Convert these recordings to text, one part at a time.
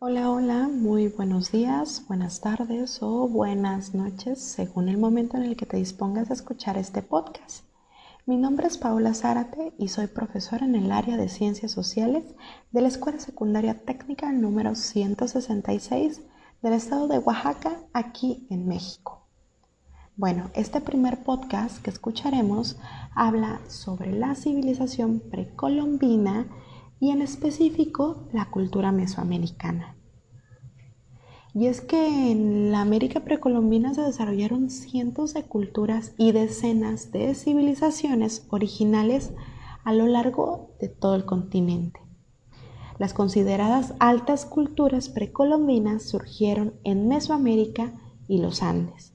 Hola, hola, muy buenos días, buenas tardes o buenas noches, según el momento en el que te dispongas a escuchar este podcast. Mi nombre es Paola Zárate y soy profesora en el área de Ciencias Sociales de la Escuela Secundaria Técnica número 166 del estado de Oaxaca, aquí en México. Bueno, este primer podcast que escucharemos habla sobre la civilización precolombina y en específico la cultura mesoamericana. Y es que en la América precolombina se desarrollaron cientos de culturas y decenas de civilizaciones originales a lo largo de todo el continente. Las consideradas altas culturas precolombinas surgieron en Mesoamérica y los Andes.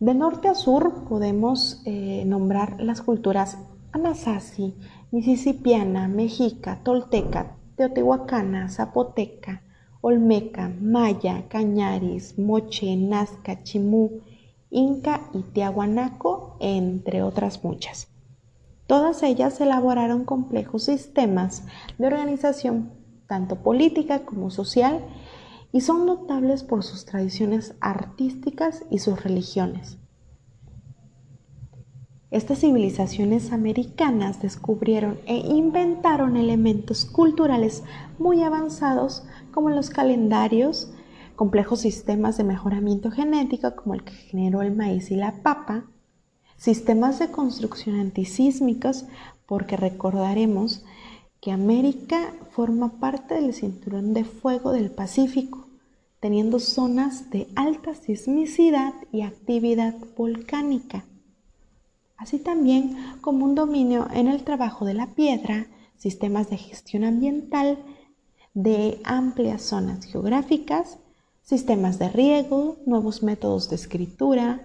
De norte a sur podemos eh, nombrar las culturas Anasazi, Mississippiana, Mexica, Tolteca, Teotihuacana, Zapoteca, Olmeca, Maya, Cañaris, Moche, Nazca, Chimú, Inca y Tiahuanaco, entre otras muchas. Todas ellas elaboraron complejos sistemas de organización, tanto política como social, y son notables por sus tradiciones artísticas y sus religiones. Estas civilizaciones americanas descubrieron e inventaron elementos culturales muy avanzados como los calendarios, complejos sistemas de mejoramiento genético como el que generó el maíz y la papa, sistemas de construcción antisísmicos, porque recordaremos que América forma parte del cinturón de fuego del Pacífico, teniendo zonas de alta sismicidad y actividad volcánica así también como un dominio en el trabajo de la piedra, sistemas de gestión ambiental de amplias zonas geográficas, sistemas de riego, nuevos métodos de escritura,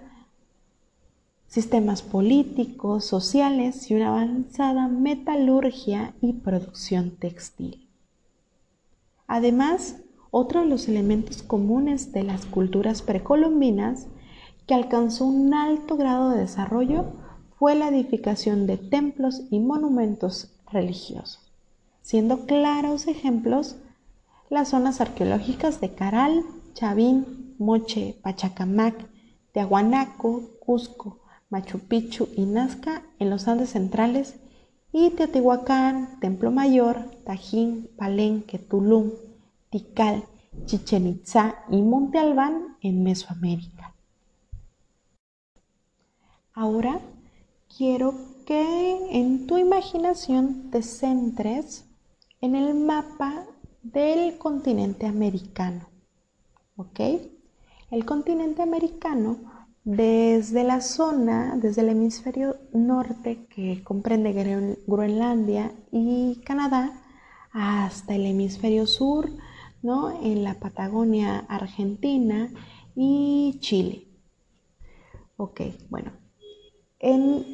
sistemas políticos, sociales y una avanzada metalurgia y producción textil. Además, otro de los elementos comunes de las culturas precolombinas que alcanzó un alto grado de desarrollo fue la edificación de templos y monumentos religiosos, siendo claros ejemplos las zonas arqueológicas de Caral, Chavín, Moche, Pachacamac, Tiahuanaco, Cusco, Machu Picchu y Nazca en los Andes centrales y Teotihuacán, Templo Mayor, Tajín, Palenque, Tulum, Tikal, Chichen Itza y Monte Albán en Mesoamérica. Ahora quiero que en tu imaginación te centres en el mapa del continente americano. ¿Ok? El continente americano, desde la zona, desde el hemisferio norte que comprende Groenlandia y Canadá, hasta el hemisferio sur, ¿no? En la Patagonia Argentina y Chile. Ok, bueno. En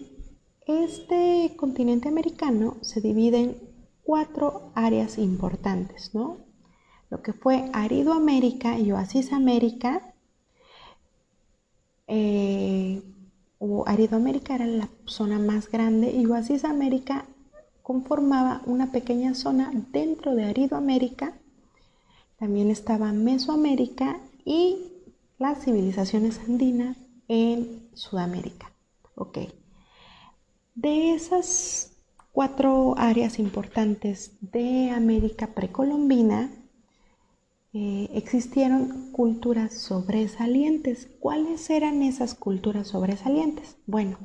este continente americano se divide en cuatro áreas importantes, ¿no? Lo que fue Aridoamérica y Oasis América, eh, o Aridoamérica era la zona más grande y Oasis América conformaba una pequeña zona dentro de Aridoamérica. También estaba Mesoamérica y las civilizaciones andinas en Sudamérica. Okay. De esas cuatro áreas importantes de América precolombina, eh, existieron culturas sobresalientes. ¿Cuáles eran esas culturas sobresalientes? Bueno,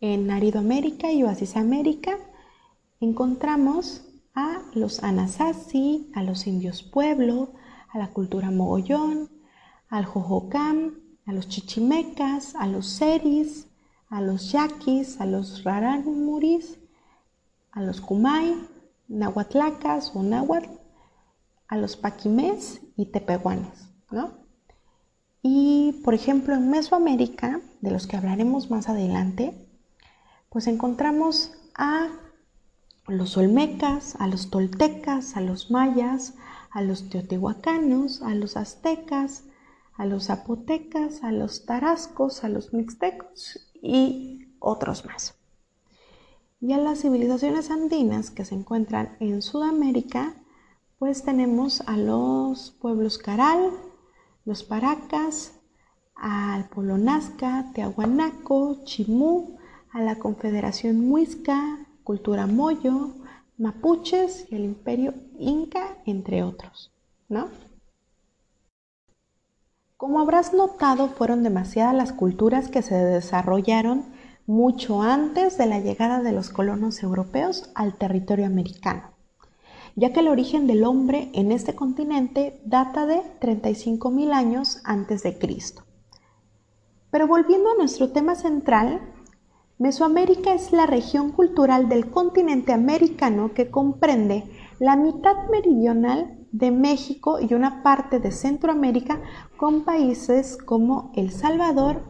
en Aridoamérica y Oasis América encontramos a los Anasazi, a los indios pueblo, a la cultura mogollón, al Jojocam, a los chichimecas, a los seris, a los yaquis, a los rarámuris, a los kumai, nahuatlacas o náhuatl, a los paquimés y tepehuanes, ¿no? Y por ejemplo en Mesoamérica, de los que hablaremos más adelante, pues encontramos a los olmecas, a los toltecas, a los mayas, a los teotihuacanos, a los aztecas, a los zapotecas, a los tarascos, a los mixtecos y otros más. Y a las civilizaciones andinas que se encuentran en Sudamérica, pues tenemos a los pueblos Caral, los Paracas, al pueblo Nazca, Chimú, a la Confederación Muisca, Cultura Moyo, Mapuches y el Imperio Inca, entre otros, ¿no? Como habrás notado, fueron demasiadas las culturas que se desarrollaron mucho antes de la llegada de los colonos europeos al territorio americano ya que el origen del hombre en este continente data de 35.000 años antes de Cristo. Pero volviendo a nuestro tema central, Mesoamérica es la región cultural del continente americano que comprende la mitad meridional de México y una parte de Centroamérica con países como El Salvador,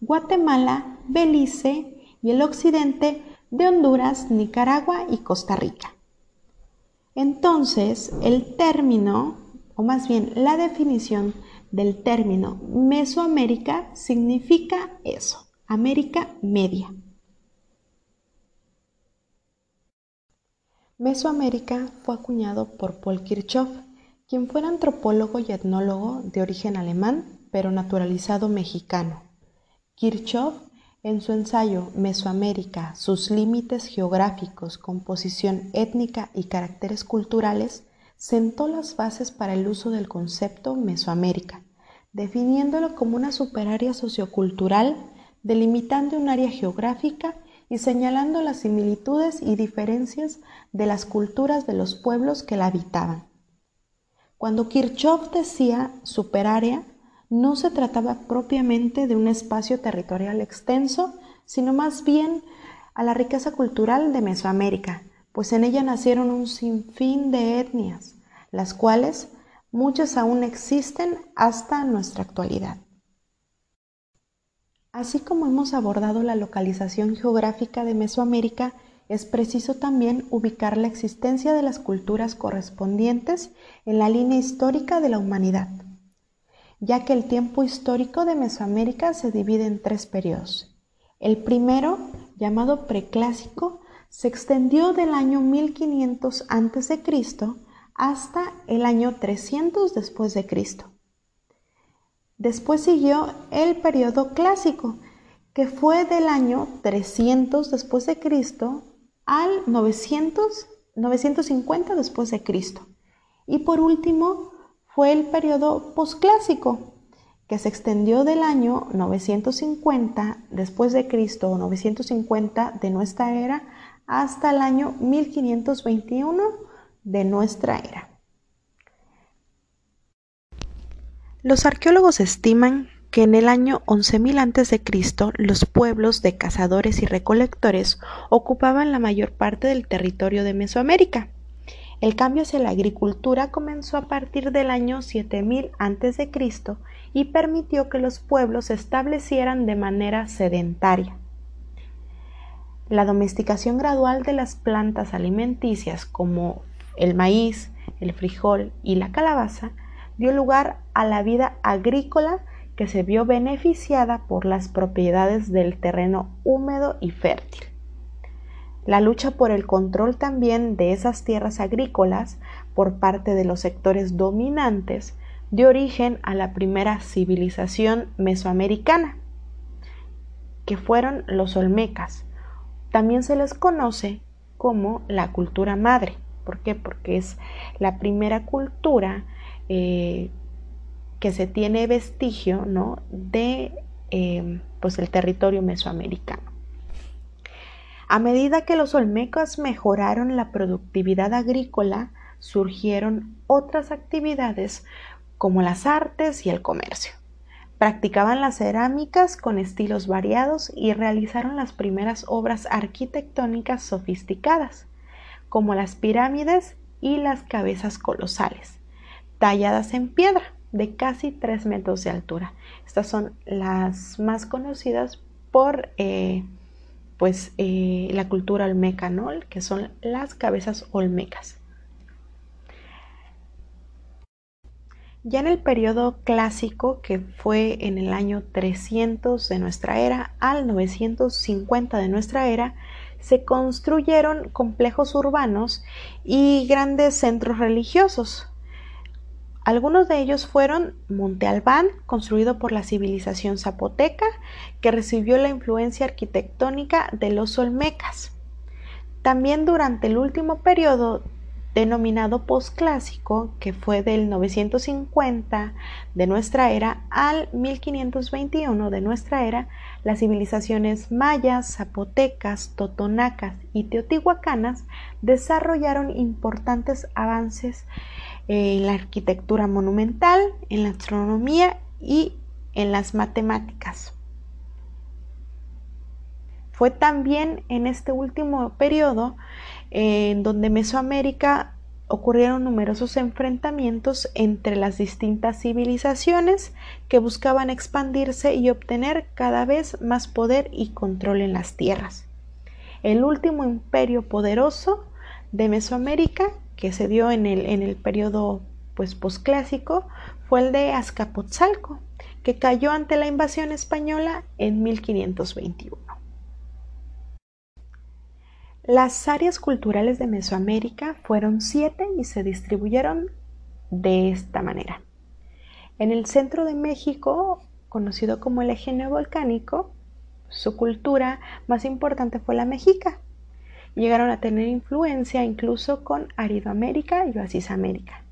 Guatemala, Belice y el occidente de Honduras, Nicaragua y Costa Rica. Entonces, el término, o más bien la definición del término Mesoamérica significa eso, América Media. Mesoamérica fue acuñado por Paul Kirchhoff, quien fue antropólogo y etnólogo de origen alemán, pero naturalizado mexicano. Kirchhoff en su ensayo Mesoamérica, sus límites geográficos, composición étnica y caracteres culturales, sentó las bases para el uso del concepto Mesoamérica, definiéndolo como una superárea sociocultural, delimitando un área geográfica y señalando las similitudes y diferencias de las culturas de los pueblos que la habitaban. Cuando Kirchhoff decía superárea, no se trataba propiamente de un espacio territorial extenso, sino más bien a la riqueza cultural de Mesoamérica, pues en ella nacieron un sinfín de etnias, las cuales muchas aún existen hasta nuestra actualidad. Así como hemos abordado la localización geográfica de Mesoamérica, es preciso también ubicar la existencia de las culturas correspondientes en la línea histórica de la humanidad ya que el tiempo histórico de Mesoamérica se divide en tres periodos. El primero, llamado preclásico, se extendió del año 1500 a.C. hasta el año 300 después de Cristo. Después siguió el periodo clásico, que fue del año 300 después de Cristo al 900, 950 después de Cristo. Y por último, fue el periodo posclásico, que se extendió del año 950 después de Cristo o 950 de nuestra era hasta el año 1521 de nuestra era. Los arqueólogos estiman que en el año 11.000 a.C. los pueblos de cazadores y recolectores ocupaban la mayor parte del territorio de Mesoamérica. El cambio hacia la agricultura comenzó a partir del año 7000 a.C. y permitió que los pueblos se establecieran de manera sedentaria. La domesticación gradual de las plantas alimenticias como el maíz, el frijol y la calabaza dio lugar a la vida agrícola que se vio beneficiada por las propiedades del terreno húmedo y fértil. La lucha por el control también de esas tierras agrícolas por parte de los sectores dominantes dio origen a la primera civilización mesoamericana, que fueron los olmecas. También se les conoce como la cultura madre. ¿Por qué? Porque es la primera cultura eh, que se tiene vestigio ¿no? de eh, pues el territorio mesoamericano. A medida que los olmecas mejoraron la productividad agrícola, surgieron otras actividades como las artes y el comercio. Practicaban las cerámicas con estilos variados y realizaron las primeras obras arquitectónicas sofisticadas, como las pirámides y las cabezas colosales, talladas en piedra de casi 3 metros de altura. Estas son las más conocidas por eh, pues eh, la cultura olmeca, ¿no? Que son las cabezas olmecas. Ya en el periodo clásico, que fue en el año 300 de nuestra era al 950 de nuestra era, se construyeron complejos urbanos y grandes centros religiosos. Algunos de ellos fueron Monte Albán, construido por la civilización zapoteca, que recibió la influencia arquitectónica de los olmecas. También durante el último periodo denominado posclásico, que fue del 950 de nuestra era al 1521 de nuestra era, las civilizaciones mayas, zapotecas, totonacas y teotihuacanas desarrollaron importantes avances en la arquitectura monumental, en la astronomía y en las matemáticas. Fue también en este último periodo en donde Mesoamérica ocurrieron numerosos enfrentamientos entre las distintas civilizaciones que buscaban expandirse y obtener cada vez más poder y control en las tierras. El último imperio poderoso de Mesoamérica que se dio en el, en el periodo pues posclásico fue el de Azcapotzalco, que cayó ante la invasión española en 1521. Las áreas culturales de Mesoamérica fueron siete y se distribuyeron de esta manera. En el centro de México, conocido como el eje neovolcánico, su cultura más importante fue la mexica. Llegaron a tener influencia incluso con Aridoamérica y Oasisamérica.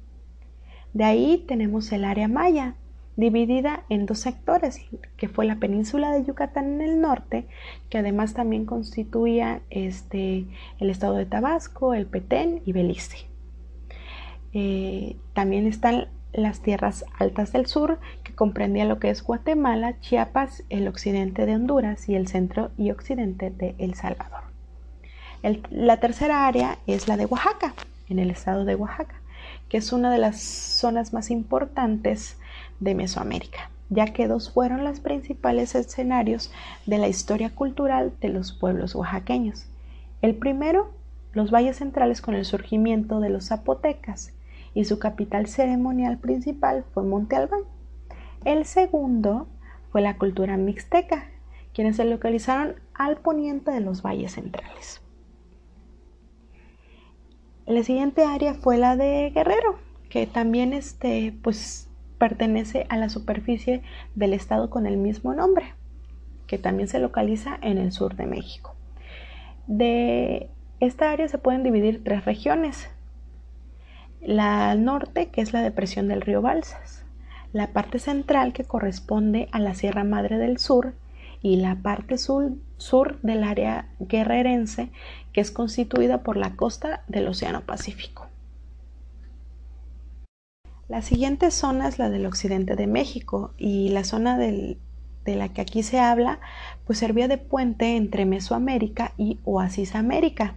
De ahí tenemos el área maya, dividida en dos sectores, que fue la península de Yucatán en el norte, que además también constituía este, el estado de Tabasco, el Petén y Belice. Eh, también están las tierras altas del sur, que comprendía lo que es Guatemala, Chiapas, el occidente de Honduras y el centro y occidente de El Salvador. La tercera área es la de Oaxaca, en el estado de Oaxaca, que es una de las zonas más importantes de Mesoamérica, ya que dos fueron los principales escenarios de la historia cultural de los pueblos oaxaqueños. El primero, los valles centrales con el surgimiento de los zapotecas, y su capital ceremonial principal fue Monte Albán. El segundo fue la cultura mixteca, quienes se localizaron al poniente de los valles centrales. La siguiente área fue la de Guerrero, que también este, pues, pertenece a la superficie del estado con el mismo nombre, que también se localiza en el sur de México. De esta área se pueden dividir tres regiones. La norte, que es la depresión del río Balsas, la parte central, que corresponde a la Sierra Madre del Sur, y la parte sur, sur del área guerrerense, que es constituida por la costa del Océano Pacífico. La siguiente zona es la del occidente de México y la zona de la que aquí se habla pues servía de puente entre Mesoamérica y Oasis América.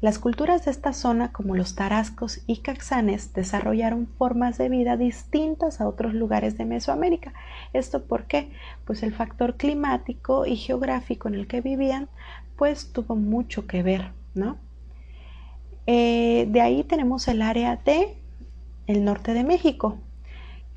Las culturas de esta zona, como los tarascos y caxanes, desarrollaron formas de vida distintas a otros lugares de Mesoamérica. ¿Esto por qué? Pues el factor climático y geográfico en el que vivían, tuvo mucho que ver, ¿no? Eh, de ahí tenemos el área de el norte de México.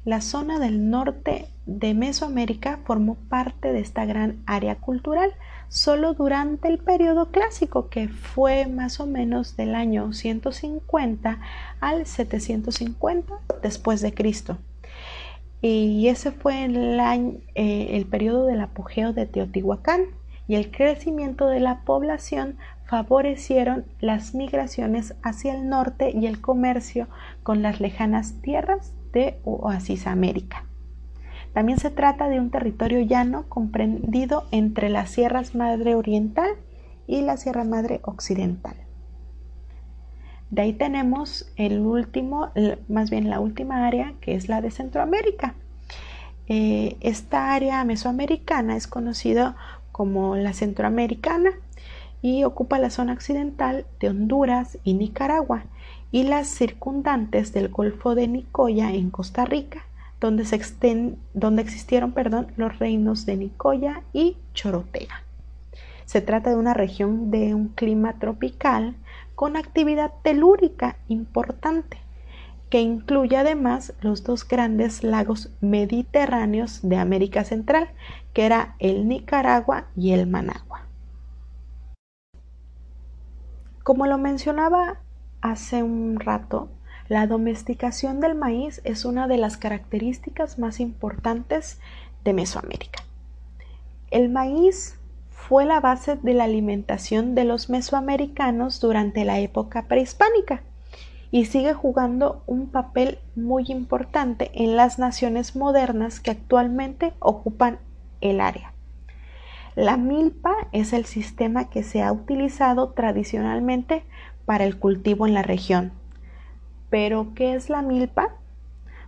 La zona del norte de Mesoamérica formó parte de esta gran área cultural solo durante el periodo clásico, que fue más o menos del año 150 al 750 después de Cristo. Y ese fue el, año, eh, el periodo del apogeo de Teotihuacán y el crecimiento de la población favorecieron las migraciones hacia el norte y el comercio con las lejanas tierras de Oasis América. También se trata de un territorio llano comprendido entre las Sierras Madre Oriental y la Sierra Madre Occidental. De ahí tenemos el último, más bien la última área, que es la de Centroamérica. Eh, esta área mesoamericana es conocida como la Centroamericana y ocupa la zona occidental de Honduras y Nicaragua y las circundantes del Golfo de Nicoya en Costa Rica, donde, se donde existieron perdón, los reinos de Nicoya y Chorotea. Se trata de una región de un clima tropical con actividad telúrica importante, que incluye además los dos grandes lagos mediterráneos de América Central, que era el Nicaragua y el Managua. Como lo mencionaba hace un rato, la domesticación del maíz es una de las características más importantes de Mesoamérica. El maíz fue la base de la alimentación de los mesoamericanos durante la época prehispánica y sigue jugando un papel muy importante en las naciones modernas que actualmente ocupan el área. La milpa es el sistema que se ha utilizado tradicionalmente para el cultivo en la región. Pero, ¿qué es la milpa?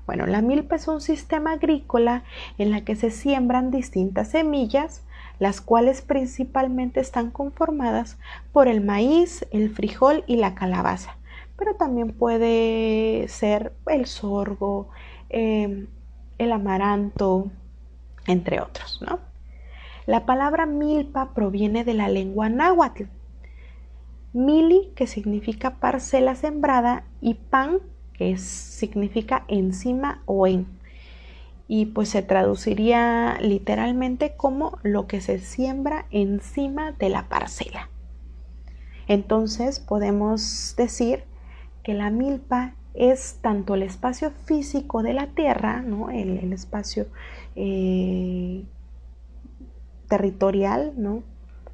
Bueno, la milpa es un sistema agrícola en la que se siembran distintas semillas, las cuales principalmente están conformadas por el maíz, el frijol y la calabaza, pero también puede ser el sorgo, em, el amaranto, entre otros, ¿no? La palabra milpa proviene de la lengua náhuatl. Mili, que significa parcela sembrada, y pan, que significa encima o en. Y pues se traduciría literalmente como lo que se siembra encima de la parcela. Entonces podemos decir que la milpa es tanto el espacio físico de la tierra, ¿no? el, espacio eh, territorial, ¿no?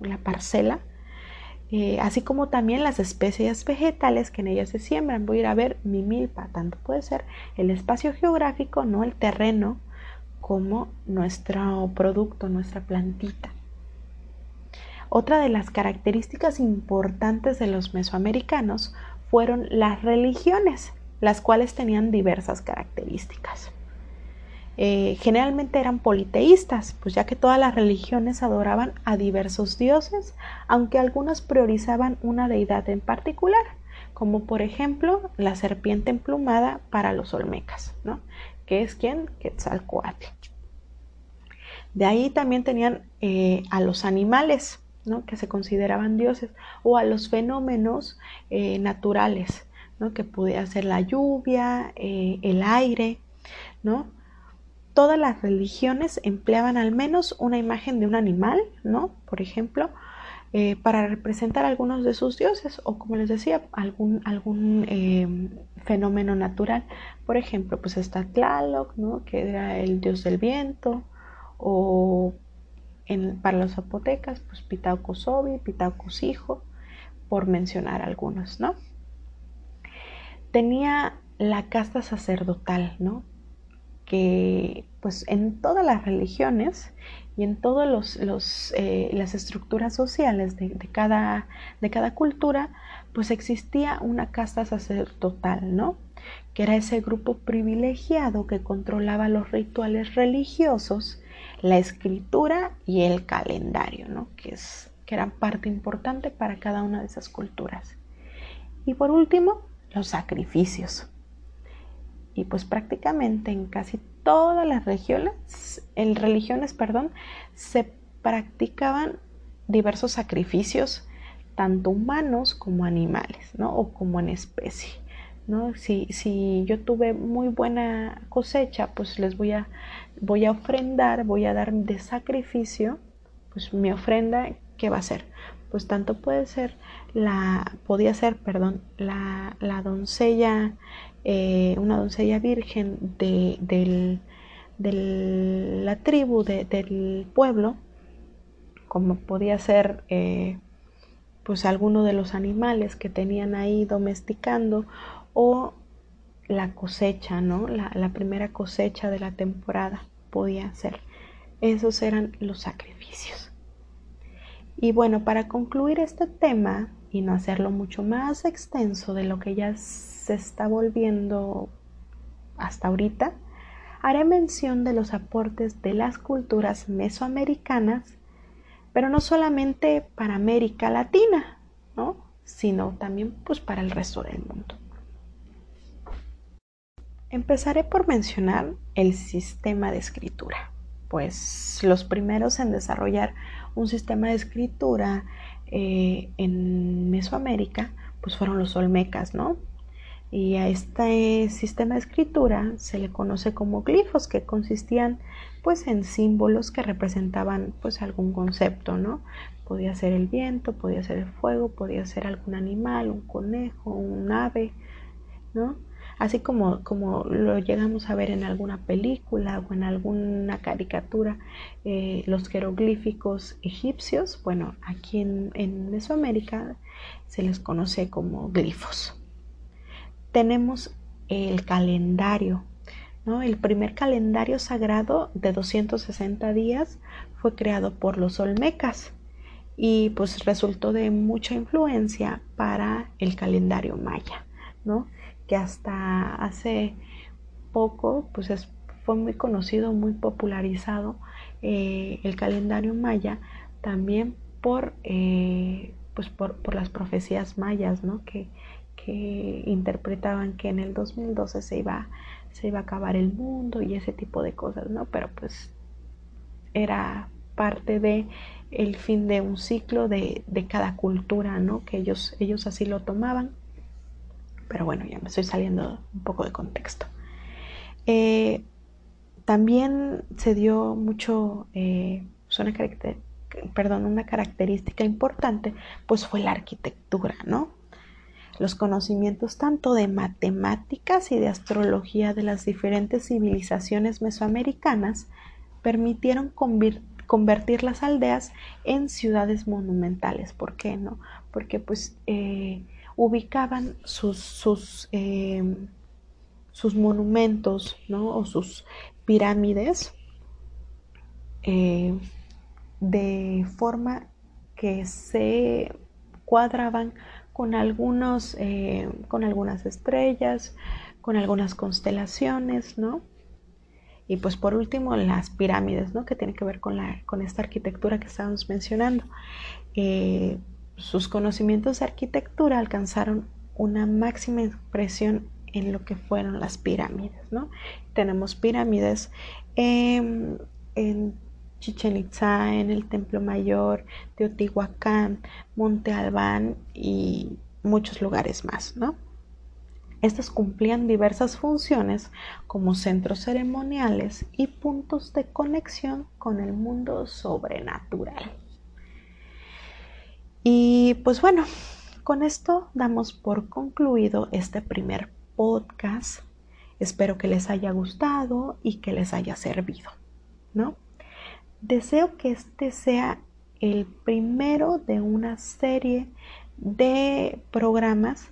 la parcela, eh, así como también las especies vegetales que en ellas se siembran. Voy a ir a ver mi milpa, tanto puede ser el espacio geográfico, no el terreno, como nuestro producto, nuestra plantita. Otra de las características importantes de los mesoamericanos fueron las religiones, las cuales tenían diversas características. Eh, generalmente eran politeístas, pues ya que todas las religiones adoraban a diversos dioses, aunque algunas priorizaban una deidad en particular, como por ejemplo la serpiente emplumada para los olmecas, ¿no? que es quien Quetzalcoatl. De ahí también tenían eh, a los animales, que se consideraban dioses, o a los fenómenos eh, naturales, que podía ser la lluvia, el aire, ¿no? todas las religiones empleaban al menos una imagen de un animal, ¿no? Por ejemplo, eh, para representar algunos de sus dioses o como les decía, algún, eh, fenómeno natural. Por ejemplo, pues está Tlaloc. Que era el dios del viento o para los zapotecas, pues Pitauco Sobi, Pitauco Hijo, por mencionar algunos, ¿no? Tenía la casta sacerdotal, ¿no? que pues en todas las religiones y en todas los, eh, las estructuras sociales de, cada, de cada cultura, pues existía una casta sacerdotal, ¿no? Que era ese grupo privilegiado que controlaba los rituales religiosos, la escritura y el calendario, ¿no? Que, es, que eran parte importante para cada una de esas culturas. Y por último, los sacrificios y pues prácticamente en casi todas las regiones, en religiones, perdón, se practicaban diversos sacrificios, tanto humanos como animales, ¿no? O como en especie, ¿no? Si, si yo tuve muy buena cosecha, pues les voy a, voy a ofrendar, voy a dar de sacrificio, pues mi ofrenda, ¿qué va a ser? Pues tanto puede ser la, podía ser, perdón, la, la doncella eh, una doncella virgen de, la tribu, del pueblo, como podía ser eh, pues alguno de los animales que tenían ahí domesticando o la cosecha, ¿no? La, la primera cosecha de la temporada podía ser. Esos eran los sacrificios. Y bueno, para concluir este tema y no hacerlo mucho más extenso de lo que ya se está volviendo hasta ahorita, haré mención de los aportes de las culturas mesoamericanas, pero no solamente para América Latina, ¿no? sino también pues para el resto del mundo. Empezaré por mencionar el sistema de escritura, pues los primeros en desarrollar un sistema de escritura eh, en Mesoamérica pues fueron los olmecas, ¿no? Y a este sistema de escritura se le conoce como glifos, que consistían pues en símbolos que representaban pues algún concepto, ¿no? Podía ser el viento, podía ser el fuego, podía ser algún animal, un conejo, un ave, ¿no? Así como, como lo llegamos a ver en alguna película o en alguna caricatura, eh, los jeroglíficos egipcios, bueno, aquí en, Mesoamérica se les conoce como glifos. Tenemos el calendario, ¿no? El primer calendario sagrado de 260 días fue creado por los olmecas y pues resultó de mucha influencia para el calendario maya, ¿no? Que hasta hace poco pues fue muy conocido, muy popularizado eh, el calendario maya también por, eh, pues por, las profecías mayas, ¿no? Que, que, interpretaban que en el 2012 se iba, se iba a acabar el mundo y ese tipo de cosas, ¿no? Pero pues era parte de el fin de un ciclo de, de cada cultura, ¿no? Que ellos, ellos así lo tomaban pero bueno, ya me estoy saliendo un poco de contexto. Eh, también se dio mucho, eh, pues una, perdón, una característica importante, pues fue la arquitectura, ¿no? Los conocimientos tanto de matemáticas y de astrología de las diferentes civilizaciones mesoamericanas permitieron convertir las aldeas en ciudades monumentales. ¿Por qué no? Porque pues eh, ubicaban sus, sus, em, sus monumentos ¿no? o sus pirámides eh, de forma que se cuadraban con algunos eh, con algunas estrellas con algunas constelaciones no y pues por último las pirámides no que tiene que ver con la con esta arquitectura que estábamos mencionando. Eh, sus conocimientos de arquitectura alcanzaron una máxima expresión en lo que fueron las pirámides, ¿no? Tenemos pirámides en, Chichen Itza, en el Templo Mayor, Teotihuacán, Monte Albán y muchos lugares más, ¿no? Estas cumplían diversas funciones como centros ceremoniales y puntos de conexión con el mundo sobrenatural. Y pues bueno, con esto damos por concluido este primer podcast. Espero que les haya gustado y que les haya servido, ¿no? Deseo que este sea el primero de una serie de programas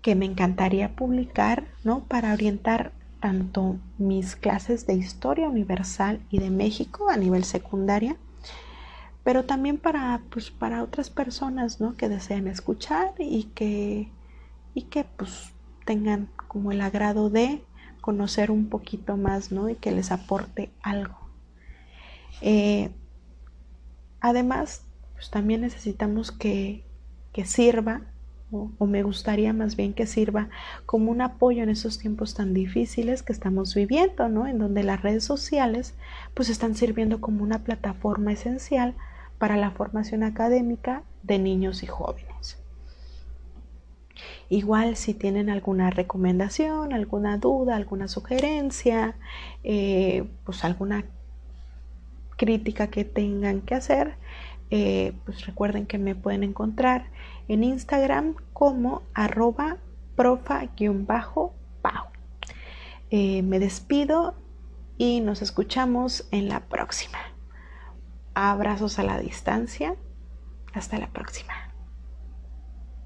que me encantaría publicar, ¿no? Para orientar tanto mis clases de historia universal y de México a nivel secundaria, pero también para, pues, para otras personas ¿no? que deseen escuchar y que, y que pues, tengan como el agrado de conocer un poquito más ¿no? y que les aporte algo. Eh, además, pues, también necesitamos que, que sirva o, me gustaría más bien que sirva como un apoyo en esos tiempos tan difíciles que estamos viviendo, ¿no? En donde las redes sociales pues están sirviendo como una plataforma esencial para la formación académica de niños y jóvenes. Igual si tienen alguna recomendación, alguna duda, alguna sugerencia, eh, pues alguna crítica que tengan que hacer, eh, pues recuerden que me pueden encontrar en Instagram como arroba profa-pau. Eh, me despido y nos escuchamos en la próxima. Abrazos a la distancia. Hasta la próxima.